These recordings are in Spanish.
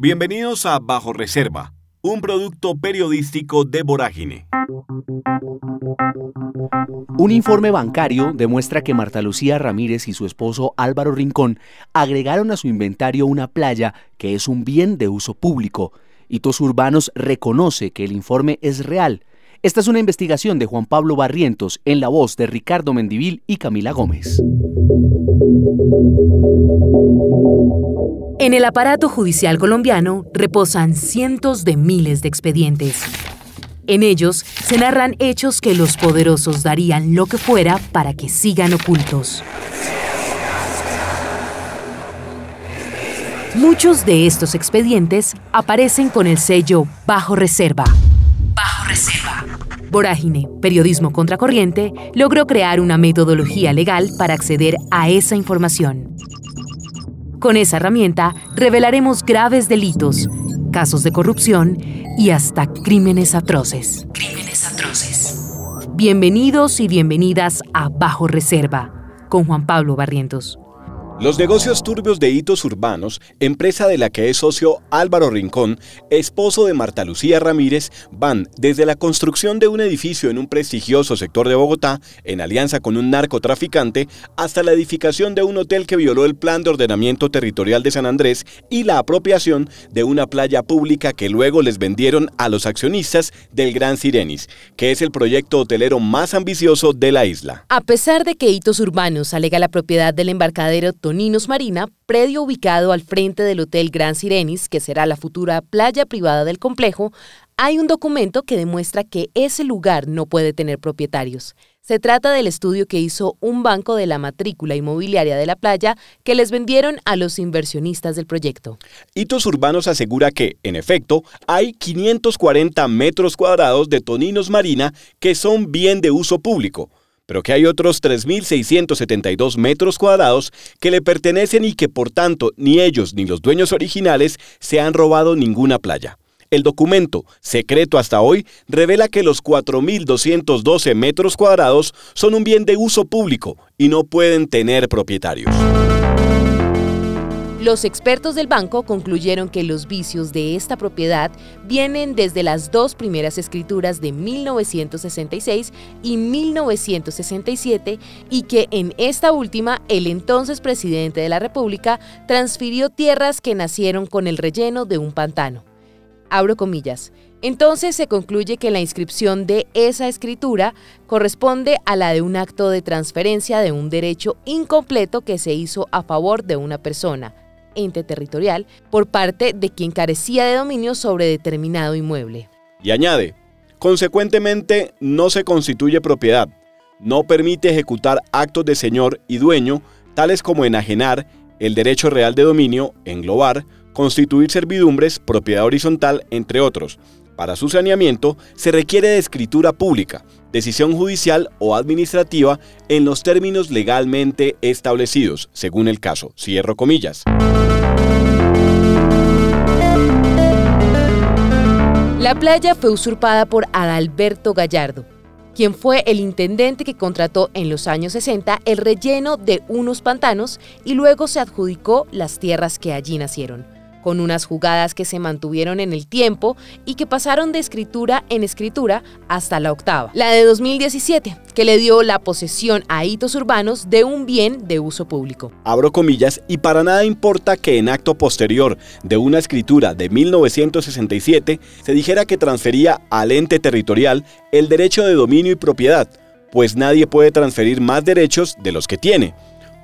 Bienvenidos a Bajo Reserva, un producto periodístico de Vorágine. Un informe bancario demuestra que Marta Lucía Ramírez y su esposo Álvaro Rincón agregaron a su inventario una playa que es un bien de uso público. Hitos Urbanos reconoce que el informe es real. Esta es una investigación de Juan Pablo Barrientos en la voz de Ricardo Mendivil y Camila Gómez. En el aparato judicial colombiano reposan cientos de miles de expedientes. En ellos se narran hechos que los poderosos darían lo que fuera para que sigan ocultos. Muchos de estos expedientes aparecen con el sello Bajo Reserva. Bajo Reserva. Vorágine, Periodismo Contracorriente, logró crear una metodología legal para acceder a esa información. Con esa herramienta revelaremos graves delitos, casos de corrupción y hasta crímenes atroces. Crímenes atroces. Bienvenidos y bienvenidas a Bajo Reserva con Juan Pablo Barrientos. Los negocios turbios de Hitos Urbanos, empresa de la que es socio Álvaro Rincón, esposo de Marta Lucía Ramírez, van desde la construcción de un edificio en un prestigioso sector de Bogotá, en alianza con un narcotraficante, hasta la edificación de un hotel que violó el plan de ordenamiento territorial de San Andrés y la apropiación de una playa pública que luego les vendieron a los accionistas del Gran Sirenis, que es el proyecto hotelero más ambicioso de la isla. A pesar de que Hitos Urbanos alega la propiedad del embarcadero Ninos Marina, predio ubicado al frente del Hotel Gran Sirenis, que será la futura playa privada del complejo, hay un documento que demuestra que ese lugar no puede tener propietarios. Se trata del estudio que hizo un banco de la matrícula inmobiliaria de la playa que les vendieron a los inversionistas del proyecto. Hitos Urbanos asegura que, en efecto, hay 540 metros cuadrados de Toninos Marina que son bien de uso público pero que hay otros 3.672 metros cuadrados que le pertenecen y que por tanto ni ellos ni los dueños originales se han robado ninguna playa. El documento, secreto hasta hoy, revela que los 4.212 metros cuadrados son un bien de uso público y no pueden tener propietarios. Los expertos del banco concluyeron que los vicios de esta propiedad vienen desde las dos primeras escrituras de 1966 y 1967 y que en esta última el entonces presidente de la República transfirió tierras que nacieron con el relleno de un pantano. Abro comillas. Entonces se concluye que la inscripción de esa escritura corresponde a la de un acto de transferencia de un derecho incompleto que se hizo a favor de una persona, ente territorial por parte de quien carecía de dominio sobre determinado inmueble. Y añade, consecuentemente no se constituye propiedad, no permite ejecutar actos de señor y dueño, tales como enajenar, el derecho real de dominio, englobar, constituir servidumbres, propiedad horizontal, entre otros, para su saneamiento se requiere de escritura pública, decisión judicial o administrativa en los términos legalmente establecidos, según el caso. Cierro comillas. La playa fue usurpada por Adalberto Gallardo, quien fue el intendente que contrató en los años 60 el relleno de unos pantanos y luego se adjudicó las tierras que allí nacieron con unas jugadas que se mantuvieron en el tiempo y que pasaron de escritura en escritura hasta la octava, la de 2017, que le dio la posesión a hitos urbanos de un bien de uso público. Abro comillas, y para nada importa que en acto posterior de una escritura de 1967 se dijera que transfería al ente territorial el derecho de dominio y propiedad, pues nadie puede transferir más derechos de los que tiene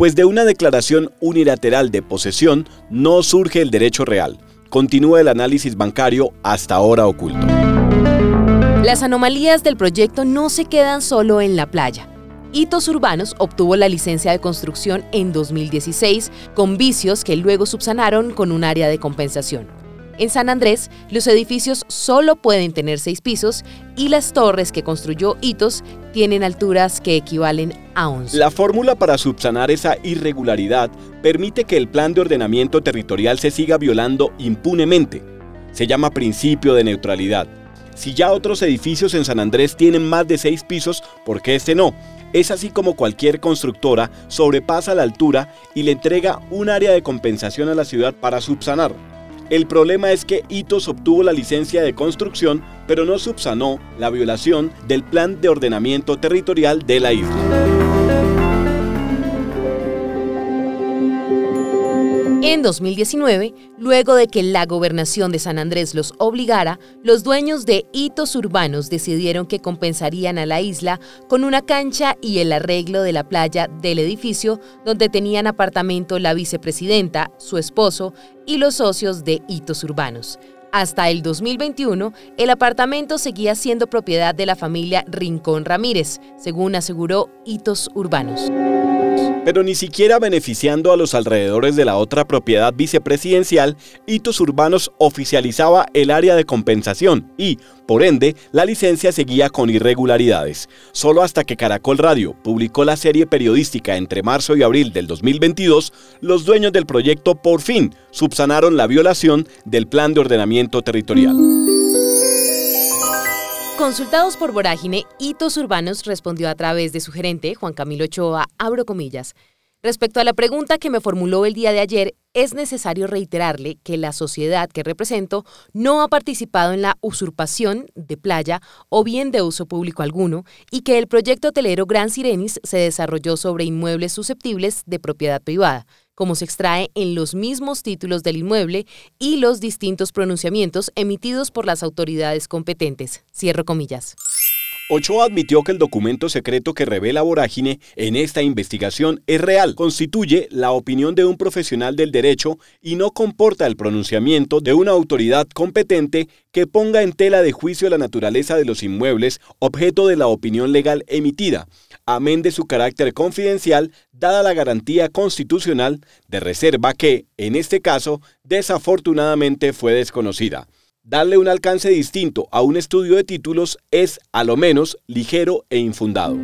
pues de una declaración unilateral de posesión no surge el derecho real. Continúa el análisis bancario hasta ahora oculto. Las anomalías del proyecto no se quedan solo en la playa. Hitos Urbanos obtuvo la licencia de construcción en 2016 con vicios que luego subsanaron con un área de compensación. En San Andrés, los edificios solo pueden tener seis pisos y las torres que construyó Hitos tienen alturas que equivalen a 11. La fórmula para subsanar esa irregularidad permite que el plan de ordenamiento territorial se siga violando impunemente. Se llama principio de neutralidad. Si ya otros edificios en San Andrés tienen más de seis pisos, ¿por qué este no? Es así como cualquier constructora sobrepasa la altura y le entrega un área de compensación a la ciudad para subsanar. El problema es que Itos obtuvo la licencia de construcción, pero no subsanó la violación del plan de ordenamiento territorial de la isla. En 2019, luego de que la gobernación de San Andrés los obligara, los dueños de hitos urbanos decidieron que compensarían a la isla con una cancha y el arreglo de la playa del edificio donde tenían apartamento la vicepresidenta, su esposo y los socios de hitos urbanos. Hasta el 2021, el apartamento seguía siendo propiedad de la familia Rincón Ramírez, según aseguró Hitos Urbanos pero ni siquiera beneficiando a los alrededores de la otra propiedad vicepresidencial, Hitos Urbanos oficializaba el área de compensación y, por ende, la licencia seguía con irregularidades. Solo hasta que Caracol Radio publicó la serie periodística entre marzo y abril del 2022, los dueños del proyecto por fin subsanaron la violación del Plan de Territorial. Consultados por Vorágine, Hitos Urbanos respondió a través de su gerente, Juan Camilo Ochoa, abro comillas. Respecto a la pregunta que me formuló el día de ayer, es necesario reiterarle que la sociedad que represento no ha participado en la usurpación de playa o bien de uso público alguno y que el proyecto hotelero Gran Sirenis se desarrolló sobre inmuebles susceptibles de propiedad privada como se extrae en los mismos títulos del inmueble y los distintos pronunciamientos emitidos por las autoridades competentes. Cierro comillas. Ochoa admitió que el documento secreto que revela Vorágine en esta investigación es real, constituye la opinión de un profesional del derecho y no comporta el pronunciamiento de una autoridad competente que ponga en tela de juicio la naturaleza de los inmuebles objeto de la opinión legal emitida, amén de su carácter confidencial, dada la garantía constitucional de reserva que, en este caso, desafortunadamente fue desconocida. Darle un alcance distinto a un estudio de títulos es, a lo menos, ligero e infundado.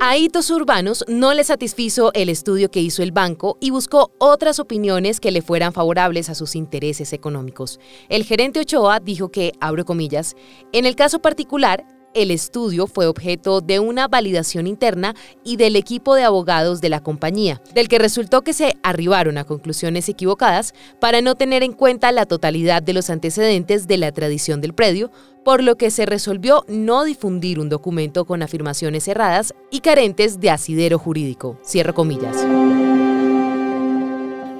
A Hitos Urbanos no le satisfizo el estudio que hizo el banco y buscó otras opiniones que le fueran favorables a sus intereses económicos. El gerente Ochoa dijo que, abro comillas, en el caso particular, el estudio fue objeto de una validación interna y del equipo de abogados de la compañía, del que resultó que se arribaron a conclusiones equivocadas para no tener en cuenta la totalidad de los antecedentes de la tradición del predio, por lo que se resolvió no difundir un documento con afirmaciones erradas y carentes de asidero jurídico. Cierro comillas.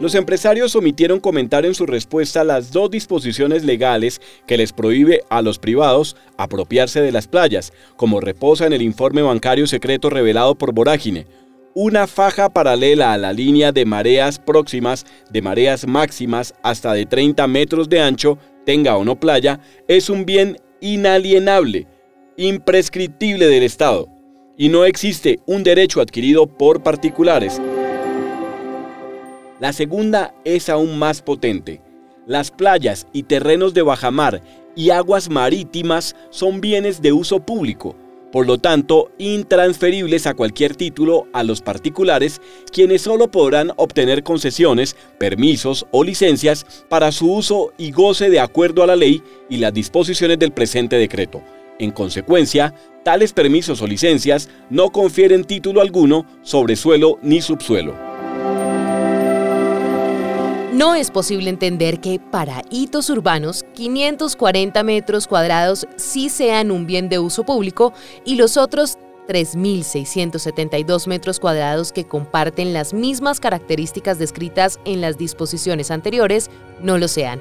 Los empresarios omitieron comentar en su respuesta las dos disposiciones legales que les prohíbe a los privados apropiarse de las playas, como reposa en el informe bancario secreto revelado por Vorágine. Una faja paralela a la línea de mareas próximas, de mareas máximas hasta de 30 metros de ancho, tenga o no playa, es un bien inalienable, imprescriptible del Estado, y no existe un derecho adquirido por particulares. La segunda es aún más potente. Las playas y terrenos de bajamar y aguas marítimas son bienes de uso público, por lo tanto intransferibles a cualquier título a los particulares, quienes solo podrán obtener concesiones, permisos o licencias para su uso y goce de acuerdo a la ley y las disposiciones del presente decreto. En consecuencia, tales permisos o licencias no confieren título alguno sobre suelo ni subsuelo. No es posible entender que para hitos urbanos 540 metros cuadrados sí sean un bien de uso público y los otros 3.672 metros cuadrados que comparten las mismas características descritas en las disposiciones anteriores no lo sean.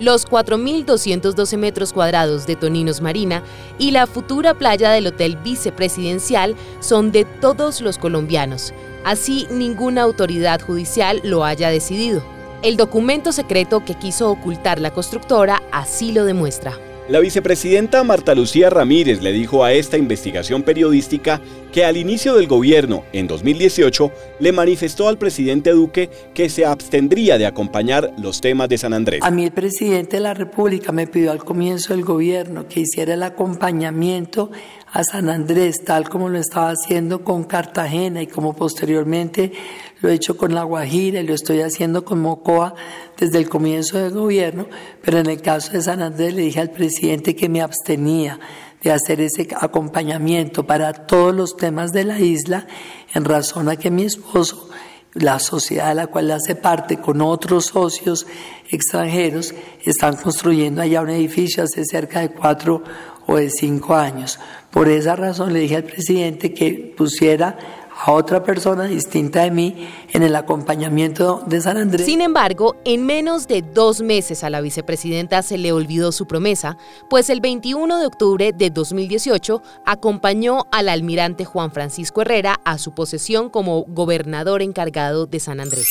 Los 4.212 metros cuadrados de Toninos Marina y la futura playa del Hotel Vicepresidencial son de todos los colombianos. Así ninguna autoridad judicial lo haya decidido. El documento secreto que quiso ocultar la constructora así lo demuestra. La vicepresidenta Marta Lucía Ramírez le dijo a esta investigación periodística que al inicio del gobierno, en 2018, le manifestó al presidente Duque que se abstendría de acompañar los temas de San Andrés. A mí el presidente de la República me pidió al comienzo del gobierno que hiciera el acompañamiento a San Andrés, tal como lo estaba haciendo con Cartagena y como posteriormente lo he hecho con La Guajira y lo estoy haciendo con Mocoa desde el comienzo del gobierno, pero en el caso de San Andrés le dije al presidente que me abstenía de hacer ese acompañamiento para todos los temas de la isla en razón a que mi esposo la sociedad de la cual hace parte con otros socios extranjeros, están construyendo allá un edificio hace cerca de cuatro o de cinco años. Por esa razón le dije al presidente que pusiera a otra persona distinta de mí en el acompañamiento de San Andrés. Sin embargo, en menos de dos meses a la vicepresidenta se le olvidó su promesa, pues el 21 de octubre de 2018 acompañó al almirante Juan Francisco Herrera a su posesión como gobernador encargado de San Andrés.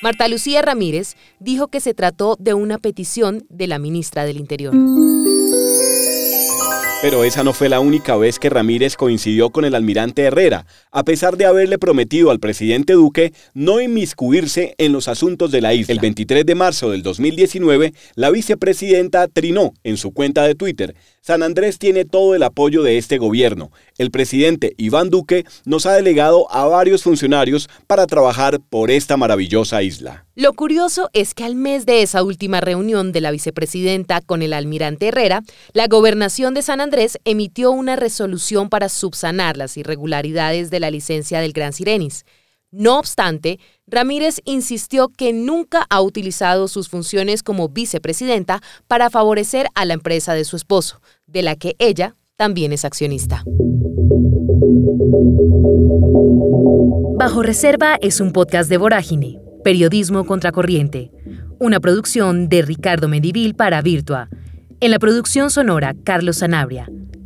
Marta Lucía Ramírez dijo que se trató de una petición de la ministra del Interior. Pero esa no fue la única vez que Ramírez coincidió con el almirante Herrera, a pesar de haberle prometido al presidente Duque no inmiscuirse en los asuntos de la isla. El 23 de marzo del 2019, la vicepresidenta trinó en su cuenta de Twitter, San Andrés tiene todo el apoyo de este gobierno. El presidente Iván Duque nos ha delegado a varios funcionarios para trabajar por esta maravillosa isla. Lo curioso es que al mes de esa última reunión de la vicepresidenta con el almirante Herrera, la gobernación de San Andrés emitió una resolución para subsanar las irregularidades de la licencia del Gran Sirenis. No obstante, Ramírez insistió que nunca ha utilizado sus funciones como vicepresidenta para favorecer a la empresa de su esposo, de la que ella también es accionista. Bajo Reserva es un podcast de Vorágine, Periodismo Contracorriente, una producción de Ricardo Medivil para Virtua. En la producción sonora, Carlos Sanabria.